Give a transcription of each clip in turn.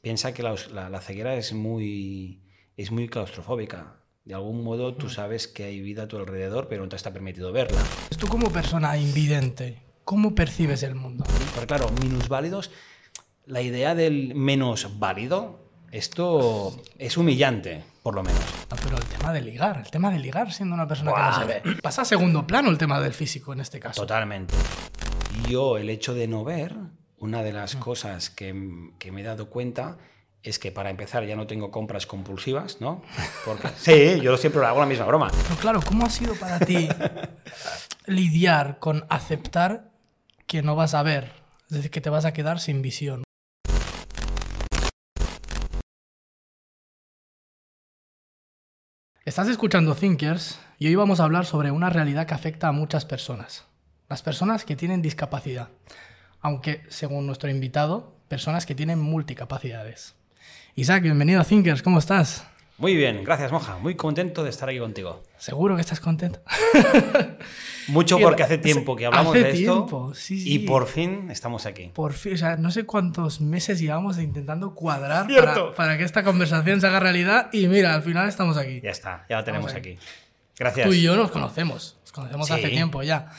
piensa que la, ceguera es muy, es muy claustrofóbica. De algún modo tú sabes que hay vida a tu alrededor, pero no te está permitido verla. Tú como persona invidente, ¿cómo percibes el mundo? Pero claro, minusválidos, la idea del menos válido, esto es humillante, por lo menos. pero el tema de ligar, el tema de ligar siendo una persona que no se ve. Pasa a segundo plano el tema del físico en este caso. Totalmente. Yo, el hecho de no ver, una de las mm. cosas que, me he dado cuenta es que para empezar ya no tengo compras compulsivas, ¿no? Porque, sí, yo siempre hago la misma broma. Pero claro, ¿cómo ha sido para ti lidiar con aceptar que no vas a ver? Es decir, que te vas a quedar sin visión. Estás escuchando Thinkers y hoy vamos a hablar sobre una realidad que afecta a muchas personas. Las personas que tienen discapacidad aunque según nuestro invitado, personas que tienen multicapacidades. Isaac, bienvenido a Thinkers, ¿cómo estás? Muy bien, gracias Moja, muy contento de estar aquí contigo. Seguro que estás contento. Mucho porque hace tiempo que hablamos de esto y por fin estamos aquí. Por fin, o sea, no sé cuántos meses llevamos intentando cuadrar para, que esta conversación se haga realidad y mira, al final estamos aquí. Ya está, ya la tenemos aquí. Gracias. Tú y yo nos conocemos, nos conocemos hace tiempo ya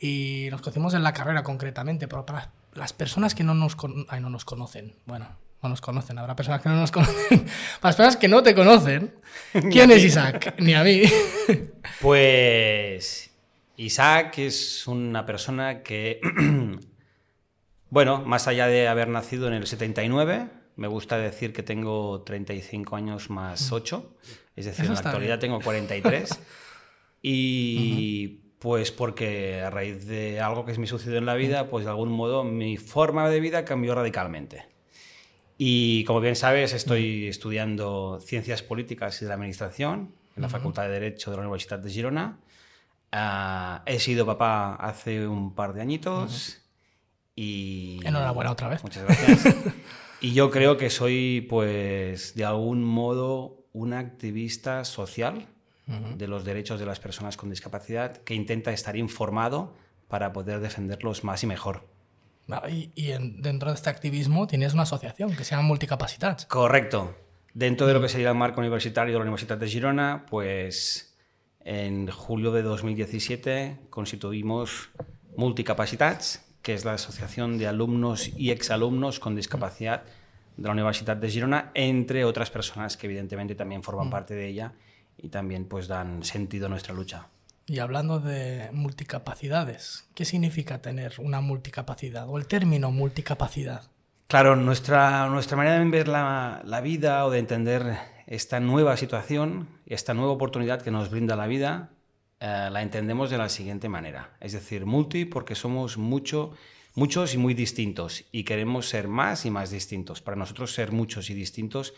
y nos conocemos en la carrera concretamente, pero para las personas que no nos, no nos conocen, bueno, no nos conocen, habrá personas que no nos conocen, para las personas que no te conocen, ¿quién es Isaac? Ni a mí. Pues Isaac es una persona que, bueno, más allá de haber nacido en el 79, me gusta decir que tengo 35 años más 8, es decir, en la actualidad tengo 43. Y pues porque a raíz de algo que me sucedió en la vida, pues de algún modo mi forma de vida cambió radicalmente. Y como bien sabes, estoy estudiando Ciencias Políticas y de la Administración en la Facultad de Derecho de la Universidad de Girona. Ah, he sido papá hace un par de añitos y... Enhorabuena otra vez. Muchas gracias. y yo creo que soy, pues, de algún modo un activista social de los derechos de las personas con discapacidad que intenta estar informado para poder defenderlos más y mejor. Y, dentro de este activismo tienes una asociación que se llama Multicapacitats. Correcto. Dentro de lo que sería el marco universitario de la Universidad de Girona, pues en julio de 2017 constituimos Multicapacitats, que es la asociación de alumnos y exalumnos con discapacidad de la Universidad de Girona, entre otras personas que evidentemente también forman parte de ella y también pues dan sentido a nuestra lucha. Y hablando de multicapacidades, ¿qué significa tener una multicapacidad o el término multicapacidad? Claro, nuestra, nuestra manera de ver la, la vida o de entender esta nueva situación, esta nueva oportunidad que nos brinda la vida, eh, la entendemos de la siguiente manera. Es decir, multi porque somos mucho, muchos y muy distintos y queremos ser más y más distintos. Para nosotros ser muchos y distintos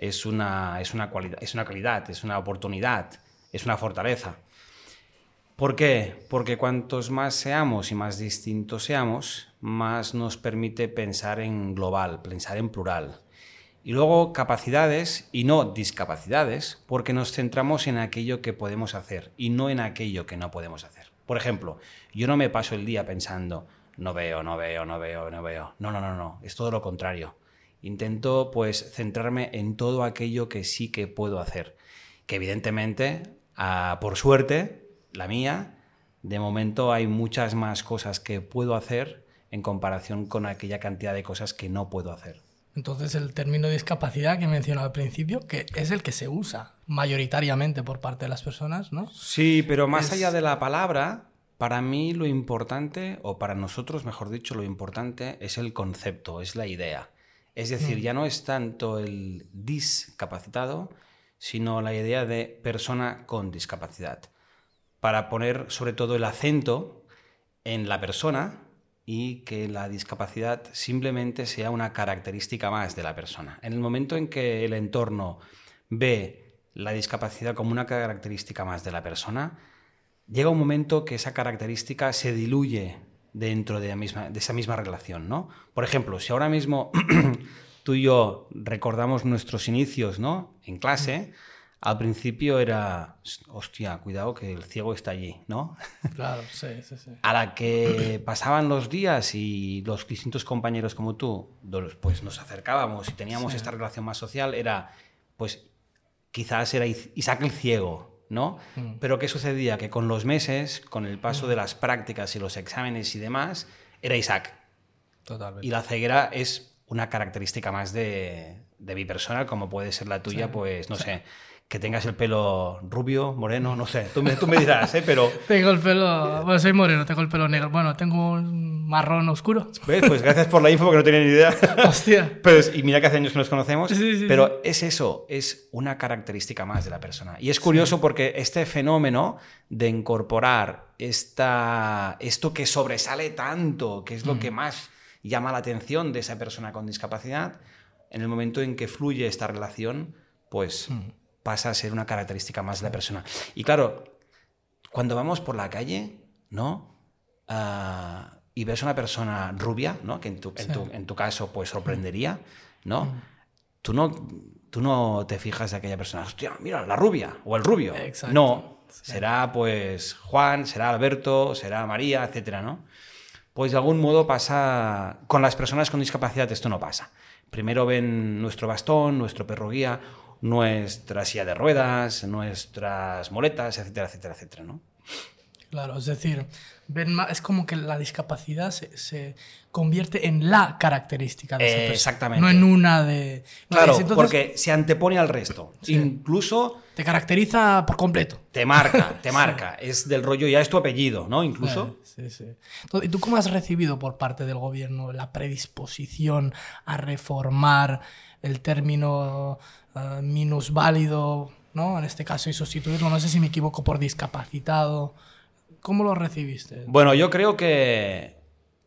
es una, es una, cualidad, es una calidad, es una oportunidad, es una fortaleza. ¿Por qué? Porque cuantos más seamos y más distintos seamos, más nos permite pensar en global, pensar en plural. Y luego capacidades y no discapacidades, porque nos centramos en aquello que podemos hacer y no en aquello que no podemos hacer. Por ejemplo, yo no me paso el día pensando, no veo, no veo, no veo, no veo. No, no, no, no, es todo lo contrario. Intento pues centrarme en todo aquello que sí que puedo hacer. Que evidentemente, ah, por suerte, la mía, de momento hay muchas más cosas que puedo hacer en comparación con aquella cantidad de cosas que no puedo hacer. Entonces el término discapacidad que he mencionado al principio, que es el que se usa mayoritariamente por parte de las personas, ¿no? Sí, pero más allá de la palabra, para mí lo importante, o para nosotros, mejor dicho, lo importante es el concepto, es la idea. Es decir, mm. ya no es tanto el discapacitado, sino la idea de persona con discapacidad. Para poner sobre todo el acento en la persona y que la discapacidad simplemente sea una característica más de la persona. En el momento en que el entorno ve la discapacidad como una característica más de la persona, llega un momento que esa característica se diluye dentro de, la misma, de esa misma relación, ¿no? Por ejemplo, si ahora mismo tú y yo recordamos nuestros inicios, ¿no? En clase, al principio era, hostia, cuidado que el ciego está allí, ¿no? Claro, sí, sí, sí. A la que pasaban los días y los distintos compañeros como tú, pues nos acercábamos y teníamos esta relación más social, era, pues quizás era Isaac el ciego, ¿no? Mm. Pero ¿qué sucedía? Que con los meses, con el paso de las prácticas y los exámenes y demás, era Isaac. Totalmente. Y la ceguera es una característica más de, mi persona, como puede ser la tuya, pues no sé que tengas el pelo rubio, moreno, no sé, tú me, tú me dirás, ¿eh? Pero... tengo el pelo, bueno, soy moreno, tengo el pelo negro, bueno, tengo un marrón oscuro. ¿Ves? Pues gracias por la info porque no tenía ni idea. Hostia. Pues, y mira que hace años que nos conocemos, pero es eso, es una característica más de la persona. Y es curioso porque este fenómeno de incorporar esta, esto que sobresale tanto, que es lo mm. que más llama la atención de esa persona con discapacidad, en el momento en que fluye esta relación, pues... Mm pasa a ser una característica más de la persona. Y claro, cuando vamos por la calle, ¿no? Ah, y ves a una persona rubia, ¿no? Que en tu, en tu, caso, pues sorprendería, ¿no? Mm. Tú no, tú no te fijas de aquella persona, hostia, mira, la rubia o el rubio. No, será pues Juan, será Alberto, será María, etcétera, ¿no? Pues de algún modo pasa, con las personas con discapacidad esto no pasa. Primero ven nuestro bastón, nuestro perro guía, nuestra silla de ruedas, nuestras moletas, etcétera, etcétera, etcétera, ¿no? Claro, es decir, es como que la discapacidad se, convierte en la característica de esa persona. Exactamente. No en una de. claro, porque se antepone al resto. Incluso. Te caracteriza por completo. Te marca, te marca. Es del rollo, ya es tu apellido, ¿no? Incluso. Sí, sí. ¿Y tú cómo has recibido por parte del gobierno la predisposición a reformar el término uh, minusválido, ¿no? En este caso, y sustituirlo, no sé si me equivoco, por discapacitado. ¿Cómo lo recibiste? Bueno, yo creo que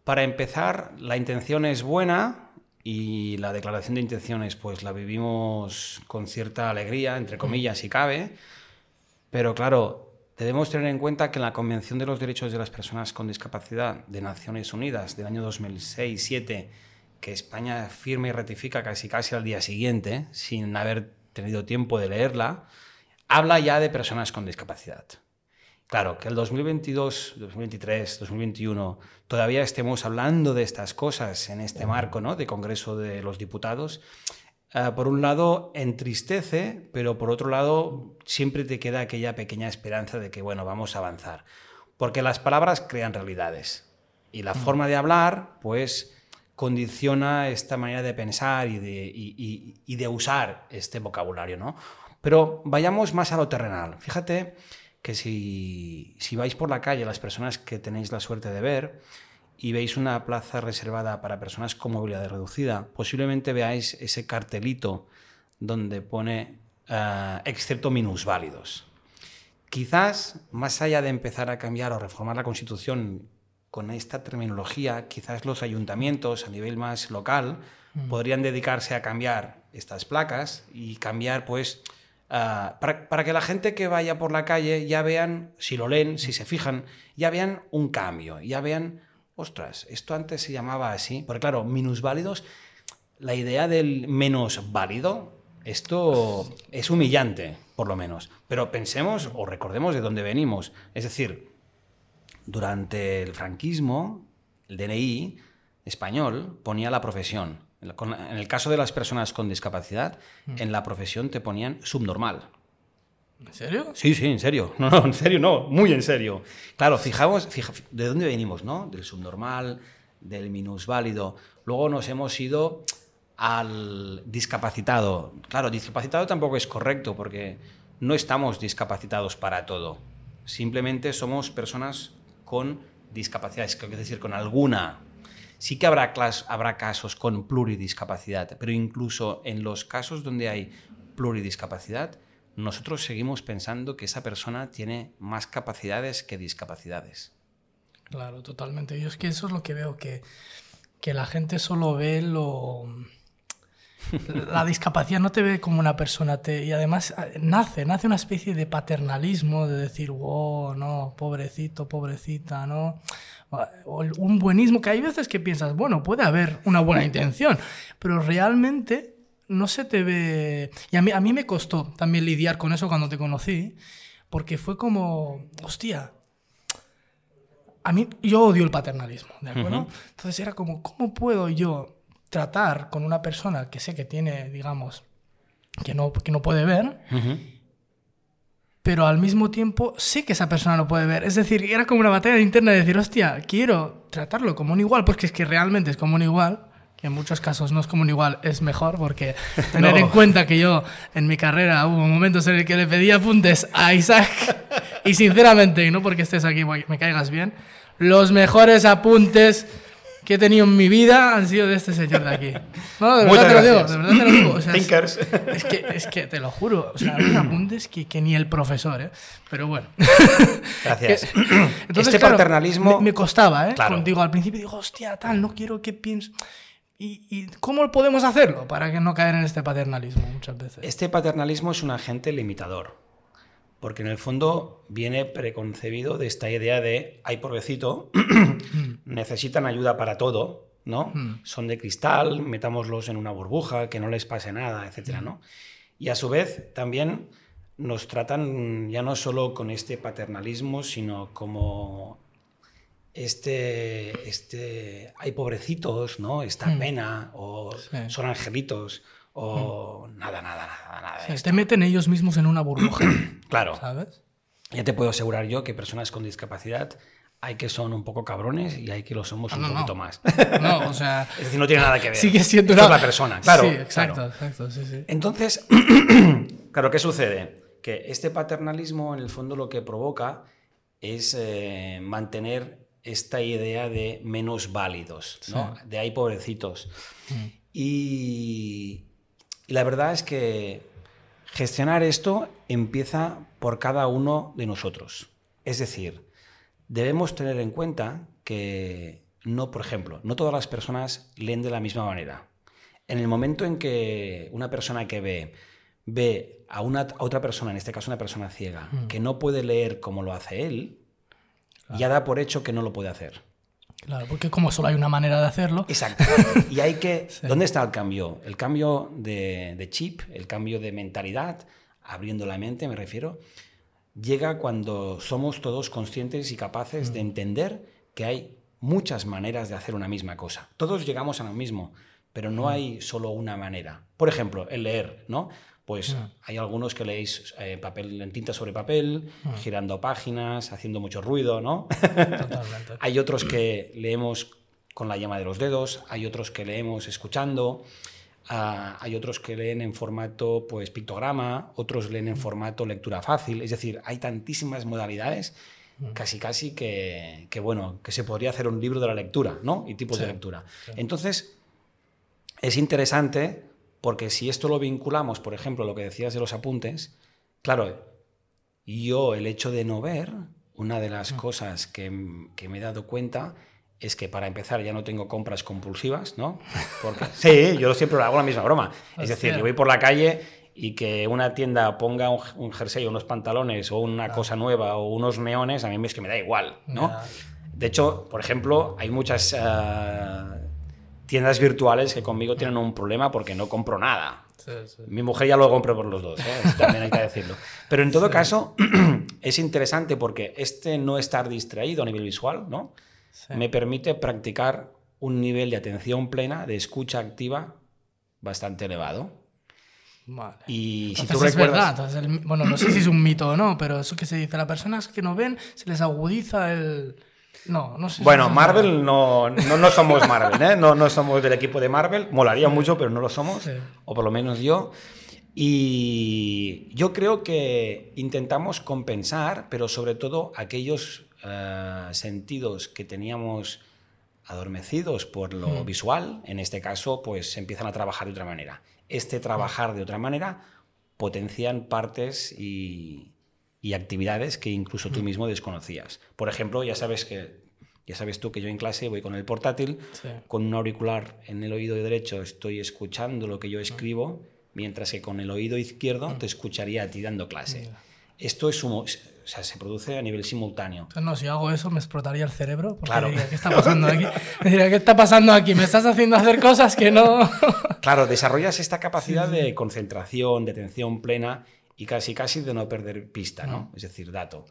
para empezar, la intención es buena y la declaración de intenciones, pues la vivimos con cierta alegría, entre comillas, si cabe. Pero claro, debemos tener en cuenta que en la Convención de los Derechos de las Personas con Discapacidad de Naciones Unidas del año 2006-2007 que España firma y ratifica casi casi al día siguiente, sin haber tenido tiempo de leerla, habla ya de personas con discapacidad. Claro, que el 2022, 2023, 2021 todavía estemos hablando de estas cosas en este marco ¿no? de Congreso de los Diputados, eh, por un lado entristece, pero por otro lado siempre te queda aquella pequeña esperanza de que, bueno, vamos a avanzar. Porque las palabras crean realidades y la mm. forma de hablar, pues condiciona esta manera de pensar y de, usar este vocabulario, ¿no? Pero vayamos más a lo terrenal. Fíjate que si, si vais por la calle, las personas que tenéis la suerte de ver, y veis una plaza reservada para personas con movilidad reducida, posiblemente veáis ese cartelito donde pone uh, excepto minusválidos. Quizás, más allá de empezar a cambiar o reformar la Constitución con esta terminología, quizás los ayuntamientos a nivel más local mm. podrían dedicarse a cambiar estas placas y cambiar, pues, ah, para, que la gente que vaya por la calle ya vean, si lo leen, si se fijan, ya vean un cambio, ya vean, ostras, esto antes se llamaba así, porque claro, minusválidos, la idea del menos válido, esto es humillante, por lo menos. Pero pensemos o recordemos de dónde venimos. Es decir, durante el franquismo, el DNI español ponía la profesión. En el caso de las personas con discapacidad, mm. en la profesión te ponían subnormal. ¿En serio? Sí, sí, en serio. No, no, en serio, no, muy en serio. Claro, fijaos, ¿de dónde venimos, no? Del subnormal, del minusválido. Luego nos hemos ido al discapacitado. Claro, discapacitado tampoco es correcto porque no estamos discapacitados para todo. Simplemente somos personas con discapacidades, es decir, con alguna. Sí que habrá, habrá casos con pluridiscapacidad, pero incluso en los casos donde hay pluridiscapacidad, nosotros seguimos pensando que esa persona tiene más capacidades que discapacidades. Claro, totalmente. Yo es que eso es lo que veo, que, que la gente solo ve lo la discapacidad no te ve como una persona te, y además ah, nace, nace una especie de paternalismo de decir, wow, no, pobrecito, pobrecita, ¿no? O un buenismo que hay veces que piensas, bueno, puede haber una buena intención, pero realmente no se te ve... Y a mí, a mí me costó también lidiar con eso cuando te conocí, porque fue como, hostia, a mí yo odio el paternalismo, ¿de acuerdo? Entonces era como, ¿cómo puedo yo tratar con una persona que sé que tiene, digamos, que no, que no puede ver, pero al mismo tiempo sé que esa persona lo puede ver? Es decir, era como una batalla interna de decir, hostia, quiero tratarlo como un igual, porque es que realmente es como un igual, que en muchos casos no es como un igual, es mejor, porque tener en cuenta que yo en mi carrera hubo momentos en el que le pedí apuntes a Isaac y sinceramente, y no porque estés aquí me caigas bien, los mejores apuntes que he tenido en mi vida han sido de este señor de aquí. No, de verdad te lo digo, de verdad te lo digo. Thinkers. Es, que, es que te lo juro, o sea, hay apuntes que, que, ni el profesor, ¿eh? Pero bueno. Gracias. Entonces, este paternalismo... Me, costaba, ¿eh? Claro. Digo, al principio digo, hostia, tal, no quiero que pienses... ¿Y, ¿Y, cómo podemos hacerlo para que no caer en este paternalismo muchas veces? Este paternalismo es un agente limitador porque en el fondo viene preconcebido de esta idea de, ay, pobrecito, necesitan ayuda para todo, ¿no? Hmm. Son de cristal, metámoslos en una burbuja, que no les pase nada, etcétera, hmm. ¿no? Y a su vez también nos tratan ya no solo con este paternalismo, sino como este, este, hay pobrecitos, ¿no? Esta hmm. pena, o son angelitos, o nada, nada, nada, nada. te meten ellos mismos en una burbuja. claro. ¿Sabes? Ya te puedo asegurar yo que personas con discapacidad hay que son un poco cabrones y hay que lo somos ah, un poquito más. No, o sea. es decir, no tiene nada que ver. Sigue siendo una... la persona, claro. Sí, exacto, exacto, sí, sí. Entonces, claro, ¿qué sucede? Que este paternalismo, en el fondo, lo que provoca es eh, mantener esta idea de menos válidos, ¿no? De ahí pobrecitos. Mm. Y, y la verdad es que gestionar esto empieza por cada uno de nosotros. Es decir, debemos tener en cuenta que no, por ejemplo, no todas las personas leen de la misma manera. En el momento en que una persona que ve ve a, una, otra persona, en este caso una persona ciega, mm. que no puede leer como lo hace él, ya da por hecho que no lo puede hacer. Claro, porque como solo hay una manera de hacerlo. Exacto. Y hay que... ¿Dónde está el cambio? El cambio de, chip, el cambio de mentalidad, abriendo la mente, me refiero, llega cuando somos todos conscientes y capaces de mm. entender que hay muchas maneras de hacer una misma cosa. Todos llegamos a lo mismo, pero no mm. hay solo una manera. Por ejemplo, el leer, ¿no? Pues mm. hay algunos que leéis eh, papel en tinta sobre papel, mm. girando páginas, haciendo mucho ruido, ¿no? Totalmente. hay otros que leemos con la llama de los dedos, hay otros que leemos escuchando, ah, hay otros que leen en formato pues pictograma, otros leen en mm. formato lectura fácil, es decir, hay tantísimas modalidades casi casi que, bueno, que se podría hacer un libro de la lectura, ¿no? Y tipos de lectura. Entonces, es interesante porque si esto lo vinculamos, por ejemplo, lo que decías de los apuntes, claro, yo el hecho de no ver, una de las mm. cosas que, me he dado cuenta es que para empezar ya no tengo compras compulsivas, ¿no? Porque, sí, yo siempre hago la misma broma. Es decir, yo voy por la calle y que una tienda ponga un, jersey, unos pantalones o una cosa nueva o unos neones, a mí es que me da igual, ¿no? De hecho, por ejemplo, hay muchas... Ah, tiendas virtuales que conmigo tienen un problema porque no compro nada. Mi mujer ya lo compró por los dos, ¿eh? también hay que decirlo. Pero en todo caso, es interesante porque este no estar distraído a nivel visual, ¿no? Me permite practicar un nivel de atención plena, de escucha activa, bastante elevado. Vale. Y si tú es verdad. bueno, no sé si es un mito o no, pero eso que se dice, las personas que no ven se les agudiza el, no, no sé. Bueno, Marvel no, no, somos Marvel, ¿eh? No, no somos del equipo de Marvel. Molaría mucho, pero no lo somos. O por lo menos yo. Y yo creo que intentamos compensar, pero sobre todo aquellos eh, sentidos que teníamos adormecidos por lo hmm. visual, en este caso, pues empiezan a trabajar de otra manera. Este trabajar de otra manera potencian partes y, y actividades que incluso tú mismo desconocías. Por ejemplo, ya sabes que ya sabes tú que yo en clase voy con el portátil, con un auricular en el oído derecho estoy escuchando lo que yo escribo, mientras que con el oído izquierdo te escucharía a ti dando clase. Esto es o sea, se produce a nivel simultáneo. no, si hago eso me explotaría el cerebro. Porque claro. diría, ¿qué está pasando aquí? diría, ¿qué está pasando aquí? Me estás haciendo hacer cosas que no. claro, desarrollas esta capacidad de concentración, de atención plena y casi casi de no perder pista, ¿no? Es decir, dato.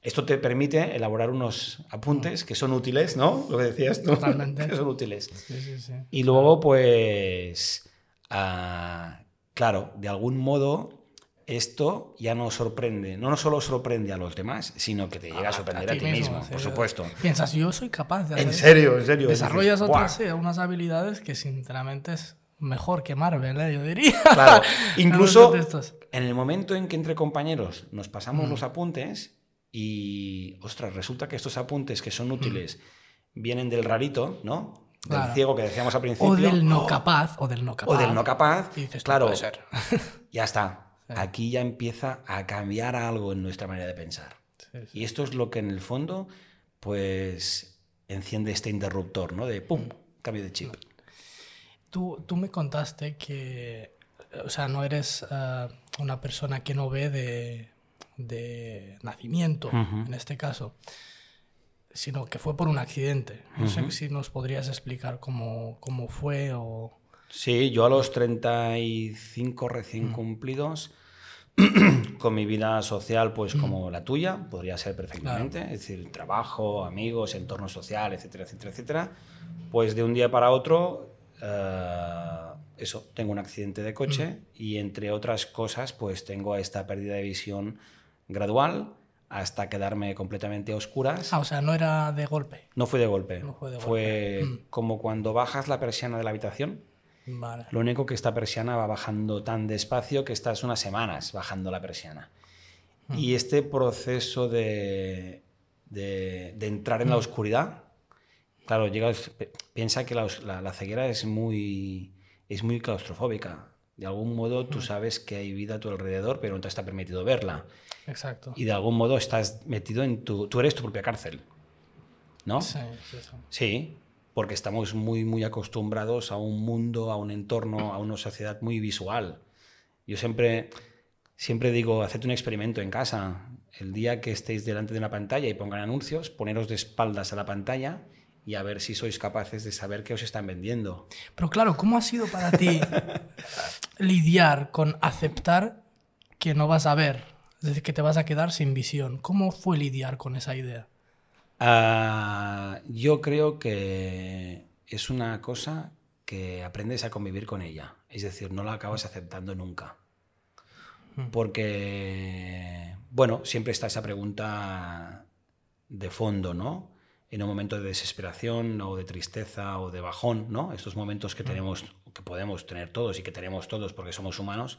Esto te permite elaborar unos apuntes que son útiles, ¿no? Lo que decías tú. Totalmente. que son útiles. Sí, sí, sí. Y luego, pues, ah, claro, de algún modo esto ya no sorprende, no solo sorprende a los demás, sino que te llega a sorprender a, ti, mismo, por supuesto. Piensas, yo soy capaz de hacer En serio, en serio. Desarrollas otras, unas habilidades que sinceramente es mejor que Marvel, ¿eh? yo diría. Claro, incluso en el momento en que entre compañeros nos pasamos mm. los apuntes y, ostras, resulta que estos apuntes que son útiles mm. vienen del rarito, ¿no? Del ciego que decíamos al principio. O del no capaz, o del no capaz. O del no capaz. claro, ya está aquí ya empieza a cambiar algo en nuestra manera de pensar. Y esto es lo que en el fondo, pues, enciende este interruptor, ¿no? De ¡pum! Cambio de chip. Tú, tú me contaste que, o sea, no eres eh, una persona que no ve de, de nacimiento, en este caso, sino que fue por un accidente. No sé si nos podrías explicar cómo, cómo fue o... Sí, yo a los 35 recién cumplidos con mi vida social, pues como la tuya, podría ser perfectamente, es decir, trabajo, amigos, entorno social, etcétera, etcétera, etcétera. Pues de un día para otro, eh, eso, tengo un accidente de coche y entre otras cosas, pues tengo esta pérdida de visión gradual hasta quedarme completamente a oscuras. Ah, o sea, no era de golpe. No fue de golpe. fue, como cuando bajas la persiana de la habitación lo único que esta persiana va bajando tan despacio que estás unas semanas bajando la persiana. Mm. Y este proceso de, de, entrar en la mm. oscuridad, claro, llega, piensa que la, ceguera es muy, es muy claustrofóbica. De algún modo tú sabes que hay vida a tu alrededor, pero no te está permitido verla. Exacto. Y de algún modo estás metido en tu... Tú eres tu propia cárcel. ¿No? Sí, sí, sí. Sí, porque estamos muy, muy acostumbrados a un mundo, a un entorno, a una sociedad muy visual. Yo siempre, siempre digo, haced un experimento en casa. El día que estéis delante de una pantalla y pongan anuncios, poneros de espaldas a la pantalla y a ver si sois capaces de saber qué os están vendiendo. Pero claro, ¿cómo ha sido para ti lidiar con aceptar que no vas a ver? Es decir, que te vas a quedar sin visión. ¿Cómo fue lidiar con esa idea? Ah, yo creo que es una cosa que aprendes a convivir con ella. Es decir, no la acabas aceptando nunca. Hmm. Porque, bueno, siempre está esa pregunta de fondo, ¿no? En un momento de desesperación o de tristeza o de bajón, ¿no? Estos momentos que tenemos, que podemos tener todos y que tenemos todos porque somos humanos,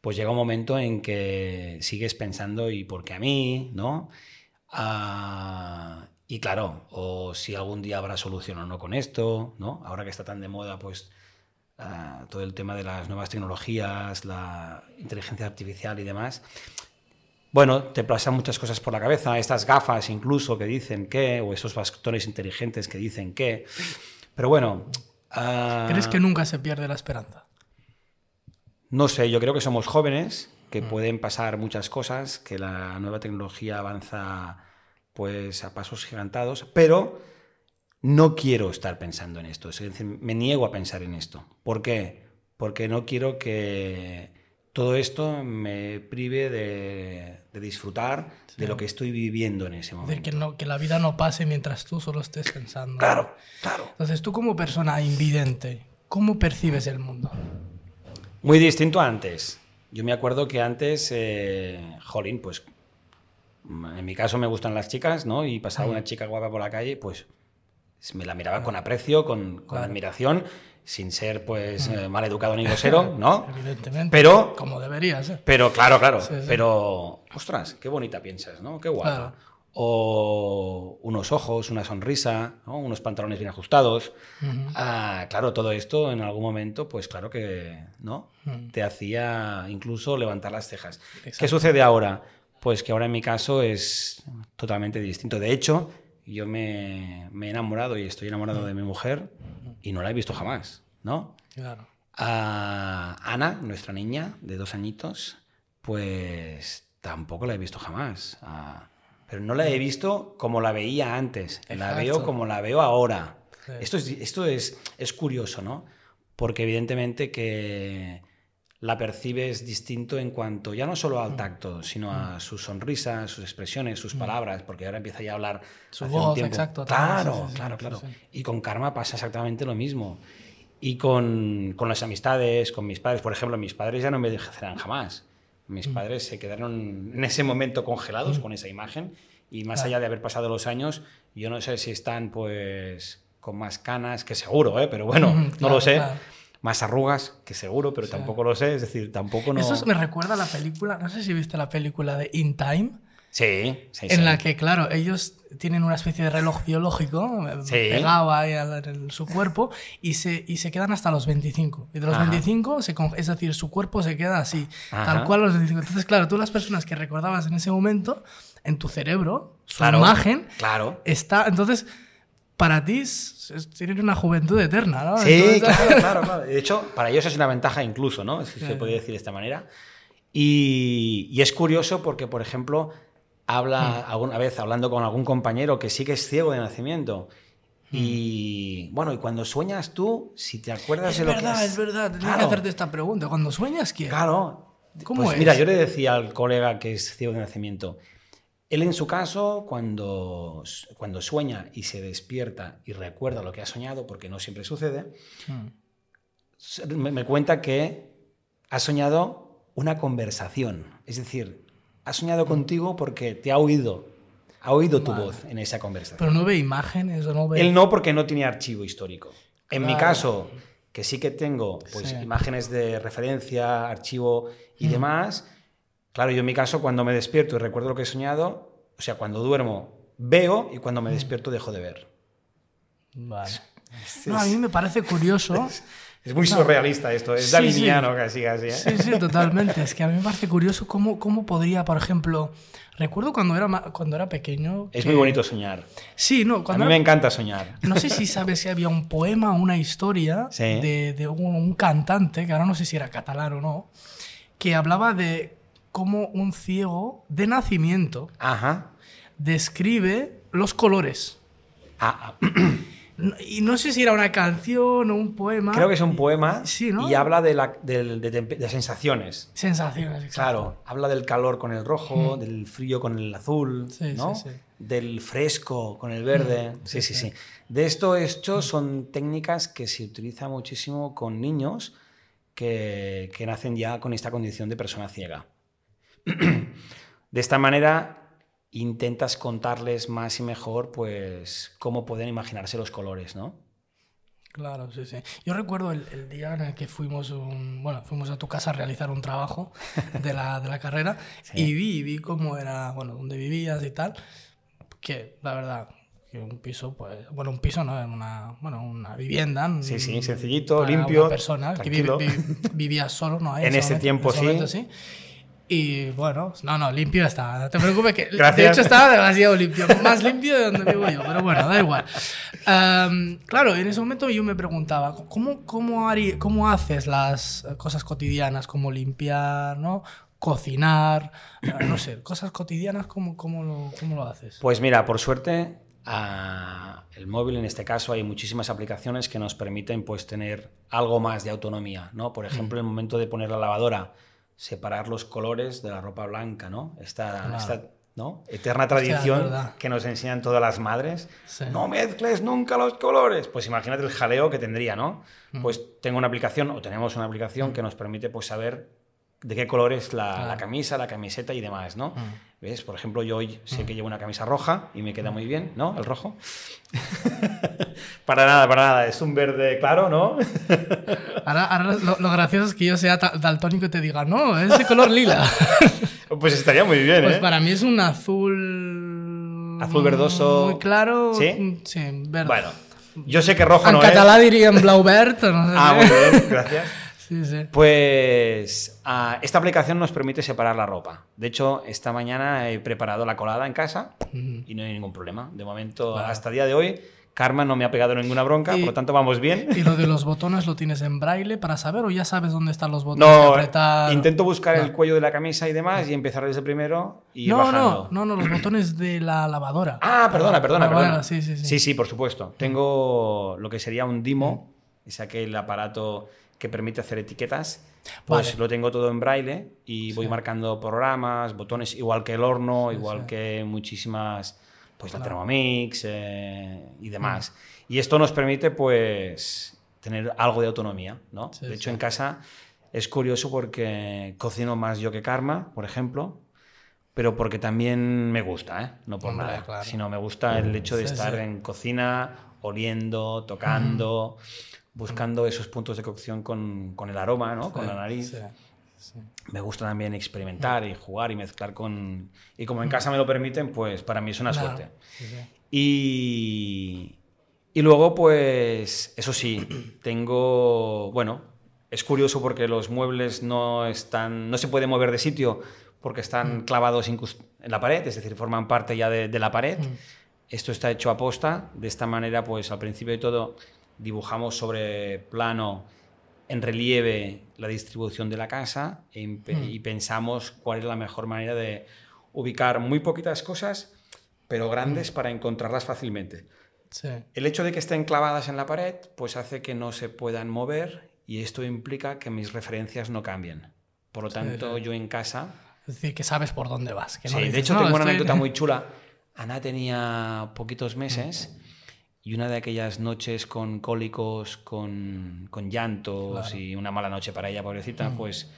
pues llega un momento en que sigues pensando, ¿y por qué a mí? ¿No? Ah, y claro, o si algún día habrá solución o no con esto, ¿no? Ahora que está tan de moda, pues ah, todo el tema de las nuevas tecnologías, la inteligencia artificial y demás. Bueno, te pasan muchas cosas por la cabeza, estas gafas incluso que dicen que, o esos bastones inteligentes que dicen que. Pero bueno. Ah, ¿Crees que nunca se pierde la esperanza? No sé, yo creo que somos jóvenes, que mm. pueden pasar muchas cosas, que la nueva tecnología avanza pues a pasos gigantados, pero no quiero estar pensando en esto, es decir, me niego a pensar en esto. ¿Por qué? Porque no quiero que todo esto me prive de, disfrutar de lo que estoy viviendo en ese momento. De que, no, que la vida no pase mientras tú solo estés pensando. Claro, claro. Entonces tú como persona invidente, ¿cómo percibes el mundo? Muy distinto a antes. Yo me acuerdo que antes, eh, jolín, pues en mi caso me gustan las chicas, ¿no? Y pasaba una chica guapa por la calle, pues me la miraba con aprecio, con, admiración, sin ser pues eh, mal educado ni grosero, ¿no? Evidentemente. Pero como deberías. ¿eh? Pero claro, claro. Pero ostras, qué bonita piensas, ¿no? Qué guapa. O unos ojos, una sonrisa, ¿no? unos pantalones bien ajustados. ah, claro, todo esto en algún momento, pues claro que, ¿no? Te hacía incluso levantar las cejas. ¿Qué sucede ahora? Pues que ahora en mi caso es totalmente distinto. De hecho, yo me, he enamorado y estoy enamorado de mi mujer y no la he visto jamás, ¿no? Claro. A Ana, nuestra niña de dos añitos, pues tampoco la he visto jamás. Pero no la he visto como la veía antes, la veo como la veo ahora. Esto, es, esto es, es curioso, ¿no? Porque evidentemente que la percibes distinto en cuanto ya no solo al mm. tacto, sino a mm. sus sonrisas, sus expresiones, sus mm. palabras, porque ahora empieza ya a hablar su voz, exacto. Claro, claro, claro. Y con Karma pasa exactamente lo mismo. Y con, con, las amistades, con mis padres, por ejemplo, mis padres ya no me dejarán jamás. Mis padres se quedaron en ese momento congelados con esa imagen y más allá de haber pasado los años, yo no sé si están pues con más canas, que seguro, ¿eh? pero bueno, no lo sé más arrugas, que seguro, pero tampoco lo sé, es decir, tampoco no... Eso me recuerda a la película, no sé si viste la película de In Time. Sí, sí, En la que, claro, ellos tienen una especie de reloj biológico eh, pegado ahí en su cuerpo y se, y se quedan hasta los 25. Y de los 25, se, es decir, su cuerpo se queda así, tal cual a los 25. Entonces, claro, tú las personas que recordabas en ese momento, en tu cerebro, su imagen claro. está... Entonces para ti tienen una juventud eterna, ¿no? Sí, claro, claro, claro. De hecho, para ellos es una ventaja incluso, ¿no? Si se puede decir de esta manera. Y, es curioso porque, por ejemplo, habla mm. alguna vez hablando con algún compañero que sí que es ciego de nacimiento. Mm. Y bueno, y cuando sueñas tú, si te acuerdas de lo verdad, que es... verdad, tengo que hacerte esta pregunta. Cuando sueñas, ¿quién? Claro. ¿Cómo pues Mira, yo le decía al colega que es ciego de nacimiento, él en su caso, cuando, cuando sueña y se despierta y recuerda lo que ha soñado, porque no siempre sucede, hmm. me, cuenta que ha soñado una conversación. Es decir, ha soñado hmm. contigo porque te ha oído, ha oído tu voz en esa conversación. Pero no ve imágenes o no ve... Él no porque no tiene archivo histórico. En mi caso, que sí que tengo pues, imágenes de referencia, archivo y hmm. demás Claro, yo en mi caso, cuando me despierto y recuerdo lo que he soñado, o sea, cuando duermo veo y cuando me mm. despierto dejo de ver. Vale. no, a mí me parece curioso. Es, muy surrealista esto, es daliniano casi, casi. ¿eh? Sí, sí, totalmente. Es que a mí me parece curioso cómo, cómo podría, por ejemplo, recuerdo cuando era, cuando era pequeño... Es muy bonito soñar. Sí, no, cuando a mí me encanta soñar. No sé si sabes si había un poema o una historia de, de un, cantante, que ahora no sé si era catalán o no, que hablaba de como un ciego de nacimiento describe los colores. Ah, y no sé si era una canción o un poema. Creo que es un poema y habla de, la, de, sensaciones. Sensaciones, exacto. Claro, habla del calor con el rojo, del frío con el azul, ¿no? del fresco con el verde. sí, sí, sí, De esto hecho son técnicas que se utilizan muchísimo con niños que, que nacen ya con esta condición de persona ciega. de esta manera intentas contarles más y mejor pues cómo pueden imaginarse los colores, ¿no? Claro, sí, sí. Yo recuerdo el, día en el que fuimos, bueno, fuimos a tu casa a realizar un trabajo de la, de la carrera y vi, vi cómo era, bueno, dónde vivías y tal, que la verdad, que un piso, pues, bueno, un piso, ¿no? Una, bueno, una vivienda. Sí, sí, sencillito, limpio. Una persona que vivía solo, ¿no? en ese tiempo, sí. Y bueno, no, no, limpio está. No te preocupes que de hecho estaba demasiado limpio, más limpio de donde vivo yo, pero bueno, da igual. claro, en ese momento yo me preguntaba, ¿cómo, cómo, cómo haces las cosas cotidianas como limpiar, ¿no? cocinar, no sé, cosas cotidianas, ¿cómo, cómo, lo, cómo lo haces? Pues mira, por suerte, el móvil en este caso hay muchísimas aplicaciones que nos permiten pues tener algo más de autonomía, ¿no? Por ejemplo, en el momento de poner la lavadora separar los colores de la ropa blanca, ¿no? Esta, esta ¿no? eterna tradición que nos enseñan todas las madres. No mezcles nunca los colores. Pues imagínate el jaleo que tendría, ¿no? Mm. Pues tengo una aplicación, o tenemos una aplicación que nos permite pues, saber de qué color es la, camisa, la camiseta y demás, ¿no? Mm. ¿Ves? Por ejemplo, yo hoy sé que llevo una camisa roja y me queda muy bien, ¿no? El rojo. para nada, para nada. Es un verde claro, ¿no? ahora, lo, gracioso es que yo sea daltónico y te diga, no, es de color lila. pues estaría muy bien, pues ¿eh? para mí es un azul... Azul verdoso. Muy claro. ¿Sí? Sí, verde. Bueno, yo sé que rojo no es. En catalán dirían blaubert, no sé. Ah, muy bien, gracias. Pues ah, esta aplicación nos permite separar la ropa. De hecho, esta mañana he preparado la colada en casa y no hay ningún problema. De momento, hasta el día de hoy, Karma no me ha pegado ninguna bronca, por lo tanto vamos bien. ¿Y lo de los botones lo tienes en braille para saber o ya sabes dónde están los botones? No, intento buscar el cuello de la camisa y demás y empezar desde primero y no, No, no, no, los botones de la lavadora. Ah, perdona, perdona, perdona. Sí, sí, sí. Sí, sí, por supuesto. Tengo lo que sería un Dimo, es aquel aparato que permite hacer etiquetas. Pues lo tengo todo en braille y voy marcando programas, botones, igual que el horno, igual que muchísimas pues la Thermomix eh, y demás. Mm. Y esto nos permite pues tener algo de autonomía, ¿no? de hecho, en casa es curioso porque cocino más yo que Karma, por ejemplo, pero porque también me gusta, ¿eh? No por nada, sino me gusta el hecho de estar en cocina, oliendo, tocando, buscando esos puntos de cocción con, con el aroma, ¿no? Con la nariz. Me gusta también experimentar y jugar y mezclar con... Y como en casa me lo permiten, pues para mí es una suerte. Y... Y luego, pues, eso sí, tengo, bueno, es curioso porque los muebles no están, no se pueden mover de sitio porque están mm. clavados en la pared, es decir, forman parte ya de, la pared. Mm. Esto está hecho a posta, de esta manera, pues al principio de todo dibujamos sobre plano en relieve la distribución de la casa e mm. y pensamos cuál es la mejor manera de ubicar muy poquitas cosas, pero grandes mm. para encontrarlas fácilmente. El hecho de que estén clavadas en la pared, pues hace que no se puedan mover y esto implica que mis referencias no cambien. Por lo tanto, yo en casa... Es decir, que sabes por dónde vas. sí, de hecho tengo una anécdota muy chula. Ana tenía poquitos meses y una de aquellas noches con cólicos, con, con llantos y una mala noche para ella, pobrecita, mm. pues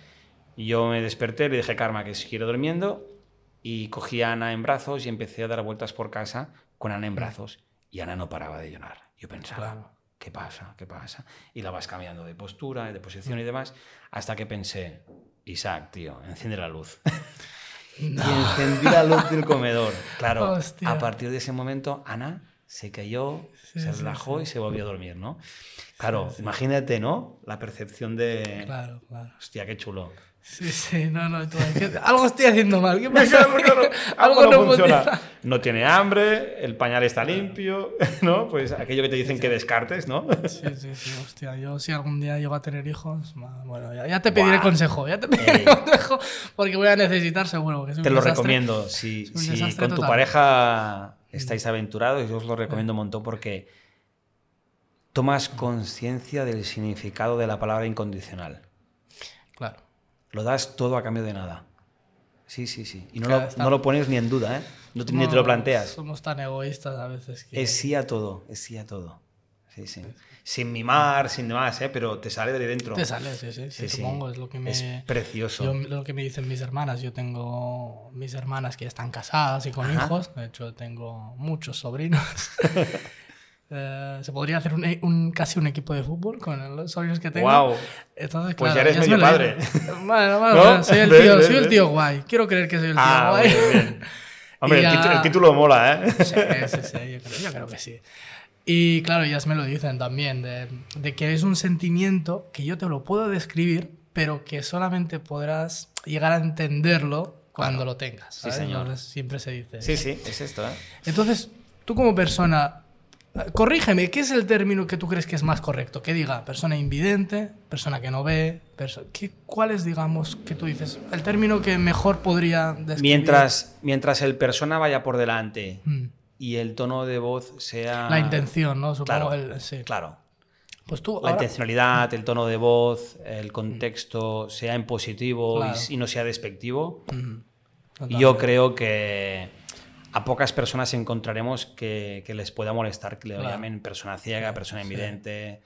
yo me desperté, le dije Karma que siguiera durmiendo y cogí a Ana en brazos y empecé a dar vueltas por casa con Ana en mm. brazos y Ana no paraba de llorar. Yo pensaba, ¿qué pasa? ¿Qué pasa? Y la vas cambiando de postura, de posición y demás, hasta que pensé, Isaac, tío, enciende la luz. Y encendí la luz del comedor. Claro, a partir de ese momento, Ana se cayó, se relajó y se volvió a dormir, ¿no? Claro, imagínate, ¿no? La percepción de... Claro, claro. Hostia, qué chulo. Sí, sí, no, no, algo estoy haciendo mal. ¿Qué pasa? algo no, funciona. No tiene hambre, el pañal está limpio, ¿no? Pues aquello que te dicen que descartes, ¿no? Sí, sí, sí, hostia. Yo si algún día llego a tener hijos, bueno, ya, te pediré consejo, ya te pediré consejo, porque voy a necesitar seguro. Que te lo recomiendo. Si, si con tu pareja estáis aventurados, yo os lo recomiendo un montón porque tomas conciencia del significado de la palabra incondicional. Claro. Lo das todo a cambio de nada. Sí, sí, sí. Y no, lo, no lo, pones ni en duda, ¿eh? No, ni te lo planteas. Somos tan egoístas a veces. Que... Es sí a todo, es sí a todo. Sí, sí. Sin mimar, sin demás, ¿eh? Pero te sale de dentro. Te sale, sí, sí. sí, supongo, es lo que me... Es precioso. lo que me dicen mis hermanas. Yo tengo mis hermanas que ya están casadas y con hijos. De hecho, tengo muchos sobrinos. Eh, se podría hacer un, casi un equipo de fútbol con los sobrinos que tengo. ¡Wow! Entonces, pues ya eres medio padre. Bueno, bueno, soy, el tío, soy el tío guay. Quiero creer que soy el tío ah, guay. Hombre, el, título mola, ¿eh? Sí, sí, sí, yo creo, yo creo que sí. Y claro, ellas me lo dicen también, de, de, que es un sentimiento que yo te lo puedo describir, pero que solamente podrás llegar a entenderlo cuando lo tengas. Sí, señor. siempre se dice. Sí, sí, es esto. ¿eh? Entonces, tú como persona, Corrígeme, ¿qué es el término que tú crees que es más correcto? Que diga persona invidente, persona que no ve, ¿qué, ¿cuál es, digamos, que tú dices? El término que mejor podría describir. Mientras, mientras el persona vaya por delante mm. Y el tono de voz sea... La intención, ¿no? Supongo claro, sí. claro. Pues tú, la intencionalidad, el tono de voz, el contexto sea en positivo y, no sea despectivo. Yo creo que a pocas personas encontraremos que, les pueda molestar que le llamen persona ciega, persona invidente.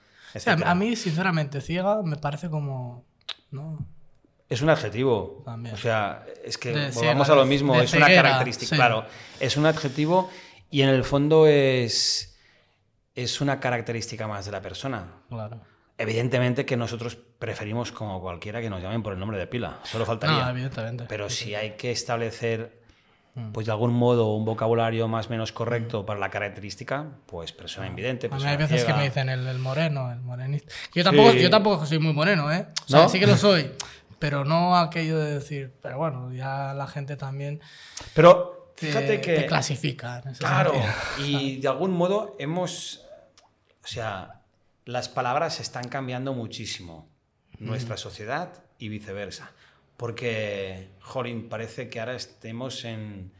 a mí, sinceramente, ciega me parece como. ¿no? Es un adjetivo. O sea, es que volvamos a lo mismo. Es una característica, claro. Es un adjetivo y en el fondo es, es una característica más de la persona. Claro. Evidentemente que nosotros preferimos como cualquiera que nos llamen por el nombre de pila. Solo faltaría. No, evidentemente. Pero si hay que establecer Mm. pues de algún modo un vocabulario más o menos correcto mm. para la característica, pues persona invidente, persona hay veces que me dicen el, moreno, el morenista. Yo tampoco, yo tampoco soy muy moreno, ¿eh? O sí que lo soy, pero no aquello de decir, pero bueno, ya la gente también... Pero fíjate que... Te clasifica. claro, y de algún modo hemos o sea, las palabras están cambiando muchísimo, nuestra sociedad y viceversa. Porque, Jorin, parece que ahora estemos en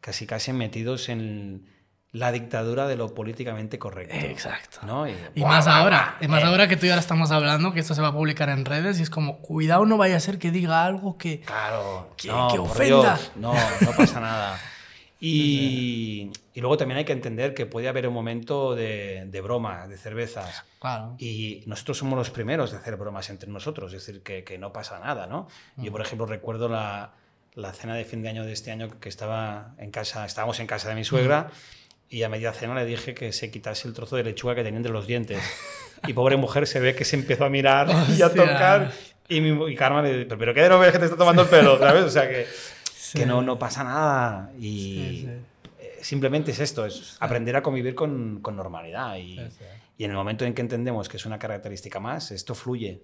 casi casi metidos en la dictadura de lo políticamente correcto. Exacto. ¿no? Y, más ahora, y más eh. ahora que tú y ahora estamos hablando, que esto se va a publicar en redes, y es como, cuidado, no vaya a ser que diga algo que, claro, que, ofenda. no, no pasa nada. Y, y, luego también hay que entender que puede haber un momento de, de broma, de cervezas. Claro. Y nosotros somos los primeros de hacer bromas entre nosotros, es decir, que, que no pasa nada, ¿no? Yo, por ejemplo, recuerdo la, la, cena de fin de año de este año que estaba en casa, estábamos en casa de mi suegra y a media cena le dije que se quitase el trozo de lechuga que tenía entre los dientes. Y pobre mujer se ve que se empezó a mirar y a tocar. Y, mi, y Karma le dice, pero ¿qué no ves que te está tomando el pelo? ¿Sabes? O sea que que no, no pasa nada. Y eh, simplemente es esto, es aprender a convivir con, con normalidad. Y, y, en el momento en que entendemos que es una característica más, esto fluye.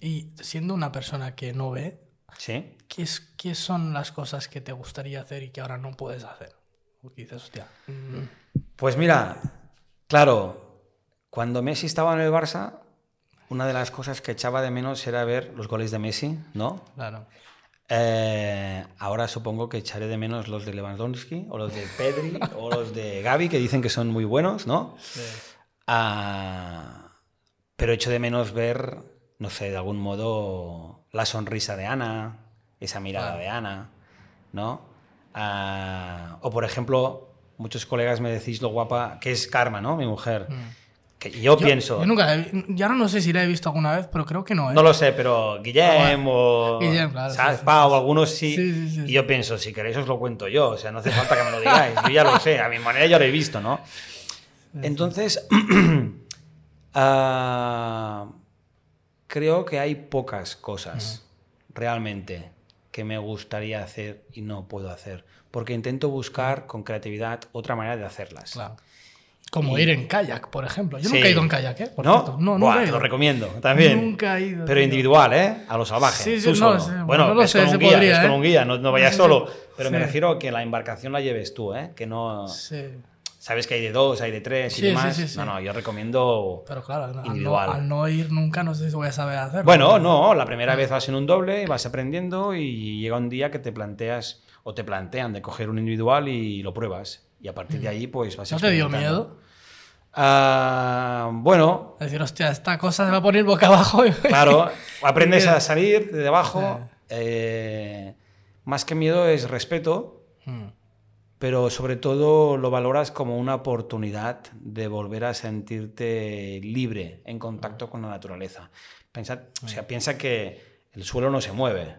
Y siendo una persona que no ve, ¿Sí? ¿qué, es, ¿qué son las cosas que te gustaría hacer y que ahora no puedes hacer? Porque dices, hostia. Mm". Pues mira, claro, cuando Messi estaba en el Barça, una de las cosas que echaba de menos era ver los goles de Messi, ¿no? Claro. Eh, ahora supongo que echaré de menos los de Lewandowski o los de Pedri o los de Gaby, que dicen que son muy buenos, ¿no? Sí. Ah, pero echo de menos ver, no sé, de algún modo, la sonrisa de Ana, esa mirada de Ana, ¿no? Ah, o por ejemplo, muchos colegas me decís lo guapa que es Karma, ¿no? Mi mujer. Mm yo, pienso. Yo nunca, ya no sé si la he visto alguna vez, pero creo que no. ¿eh? No lo sé, pero Guillem o. Guillem, algunos sí. y yo pienso, si queréis os lo cuento yo. O sea, no hace falta que me lo digáis. Yo ya lo sé, a mi manera ya lo he visto, ¿no? Entonces. uh, creo que hay pocas cosas realmente que me gustaría hacer y no puedo hacer. Porque intento buscar con creatividad otra manera de hacerlas. Claro. Como ir en kayak, por ejemplo. Yo nunca he ido en kayak, ¿eh? ¿No? No, nunca he ido. Te lo recomiendo también. Nunca he ido. Pero individual, ¿eh? A lo salvaje. Sí, sí, no, Bueno, no lo es sé, con un guía, podría, es con un guía, no, no vayas solo. Pero me refiero a que la embarcación la lleves tú, ¿eh? Que no... Sí. Sabes que hay de dos, hay de tres y demás. Sí, sí, no, no, yo recomiendo Pero claro, individual. Al, no, al no ir nunca no sé si voy a saber hacerlo. Bueno, no, la primera vez vas en un doble, vas aprendiendo y llega un día que te planteas o te plantean de coger un individual y lo pruebas. Y a partir de ahí, pues vas ¿No te dio miedo? Uh, bueno. Es decir, hostia, esta cosa se va a poner boca abajo. Claro, aprendes a salir de debajo. Eh, más que miedo es respeto, hmm. Pero sobre todo lo valoras como una oportunidad de volver a sentirte libre en contacto con la naturaleza. Pensa, o sea, piensa que el suelo no se mueve,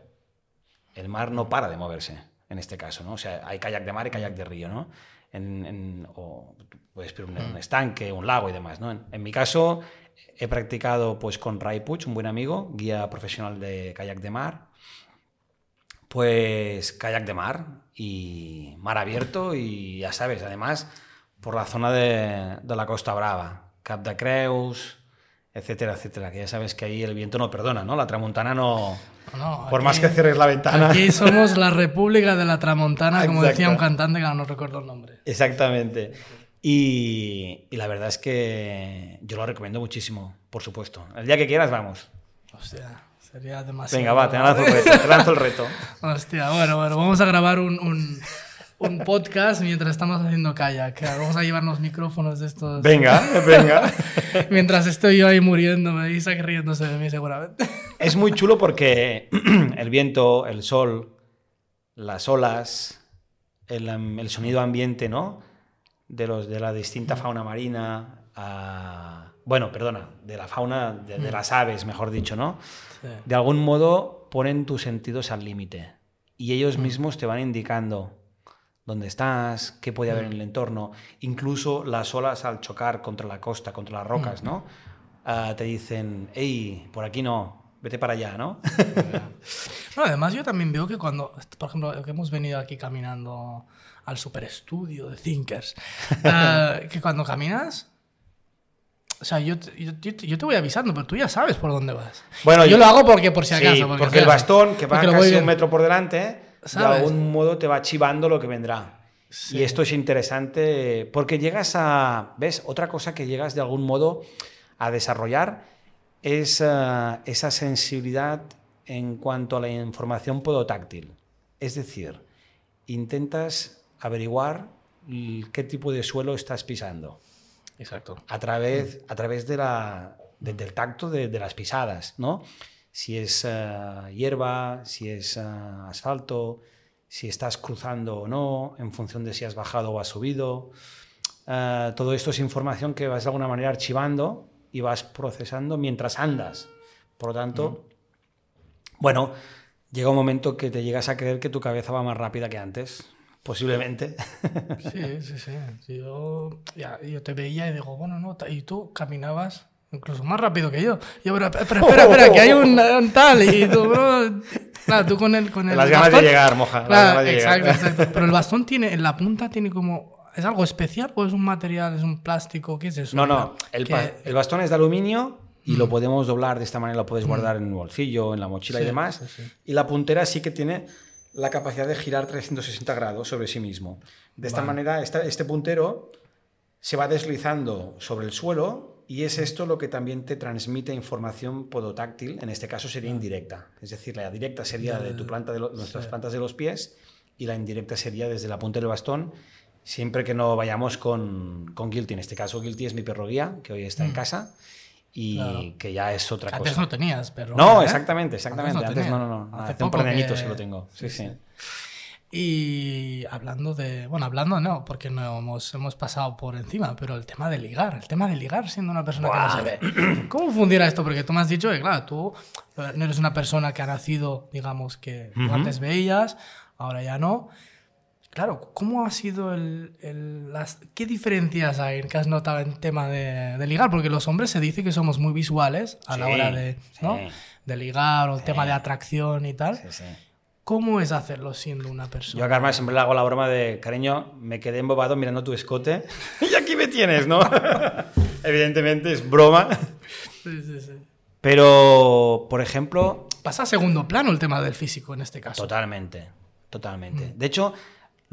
el mar no para de moverse, en este caso, ¿no? O sea, hay kayak de mar y kayak de río, ¿no? En, en, o pues, un, un, estanque, un lago y demás. ¿no? En, en, mi caso, he practicado pues, con Ray Puig, un buen amigo, guía profesional de kayak de mar. Pues kayak de mar y mar abierto y ya sabes, además por la zona de, de la Costa Brava, Cap de Creus, etcétera, etcétera, que ya sabes que ahí el viento no perdona, ¿no? La tramontana no... no por más que cierres la ventana... Aquí somos la República de la Tramontana, como decía un cantante que no recuerdo el nombre. Exactamente. Y, y, la verdad es que yo lo recomiendo muchísimo, por supuesto. El día que quieras, vamos. Hostia, sería demasiado. Venga, va, te lanzo el reto. Te lanzo el reto. Hostia, bueno, bueno, vamos a grabar un, un, un, podcast mientras estamos haciendo kayak. Vamos a llevarnos micrófonos de estos. Venga, venga. mientras estoy yo ahí muriéndome Isaac riéndose de mí, seguramente. Es muy chulo porque el viento, el sol, las olas, el, el sonido ambiente, ¿no? de, los, de la distinta fauna marina, a, bueno, perdona, de la fauna, de, de las aves, mejor dicho, ¿no? Sí. De algún modo ponen tus sentidos al límite y ellos mismos te van indicando dónde estás, qué puede haber en el entorno, incluso las olas al chocar contra la costa, contra las rocas, ¿no? Uh, te dicen, hey, por aquí no, vete para allá, ¿no? no, además yo también veo que cuando, por ejemplo, que hemos venido aquí caminando al super estudio de Thinkers, uh, que cuando caminas, o sea, yo, yo, yo, te voy avisando, pero tú ya sabes por dónde vas. Bueno, yo, yo lo hago porque por si acaso. Sí, porque, porque, el bastón, que va casi un metro por delante, ¿sabes? de algún modo te va chivando lo que vendrá. Y esto es interesante porque llegas a, ¿ves? Otra cosa que llegas de algún modo a desarrollar es eh, esa sensibilidad en cuanto a la información podotáctil. Es decir, intentas averiguar qué tipo de suelo estás pisando. Exacto. A través, a través de la, del tacto de, las pisadas, ¿no? Si es eh, hierba, si es eh, asfalto, si estás cruzando o no, en función de si has bajado o has subido. Eh, todo esto es información que vas de alguna manera archivando y vas procesando mientras andas. Por lo tanto, bueno, llega un momento que te llegas a creer que tu cabeza va más rápida que antes. Posiblemente. Sí, sí, sí. Yo, yo te veía y digo, bueno, no, y tú caminabas incluso más rápido que yo. Yo, pero, espera, espera, que hay un, tal. Y tú, bro, claro, tú con el. Con el Las ganas de llegar, moja. Claro, exacto, exacto. Pero el bastón tiene, en la punta tiene como. ¿Es algo especial o es un material, es un plástico? ¿Qué es eso? No, no. El, el bastón es de aluminio y lo mm. podemos doblar de esta manera, lo puedes guardar en un bolsillo, en la mochila y demás. Y la puntera sí que tiene la capacidad de girar 360 grados sobre sí mismo. De esta manera, este puntero se va deslizando sobre el suelo y es esto lo que también te transmite información podotáctil, en este caso sería indirecta. Es decir, la directa sería de tu planta de nuestras plantas de los pies y la indirecta sería desde la punta del bastón, siempre que no vayamos con, con Guilty. En este caso, Guilty es mi perro guía, que hoy está en mm. casa y que ya es otra cosa. Antes no tenías, pero. No, ¿eh? exactamente, exactamente. Antes no, no, no. Hace, un par de añitos que lo tengo. Sí, sí. Y hablando de. Bueno, hablando no, porque no hemos, hemos pasado por encima, pero el tema de ligar, el tema de ligar siendo una persona que no se ve. ¿Cómo funciona esto? Porque tú me has dicho que, claro, tú no eres una persona que ha nacido, digamos, que antes veías, ahora ya no. Claro, ¿cómo ha sido el, las, qué diferencias hay que has notado en tema de, ligar? Porque los hombres se dice que somos muy visuales a la hora de, ¿no? de ligar o el tema de atracción y tal. ¿Cómo es hacerlo siendo una persona? Yo a Carmen siempre le hago la broma de, cariño, me quedé embobado mirando tu escote y aquí me tienes, ¿no? Evidentemente es broma. Sí, sí, sí. Pero, por ejemplo... Pasa a segundo plano el tema del físico en este caso. Totalmente, totalmente. Mm. De hecho,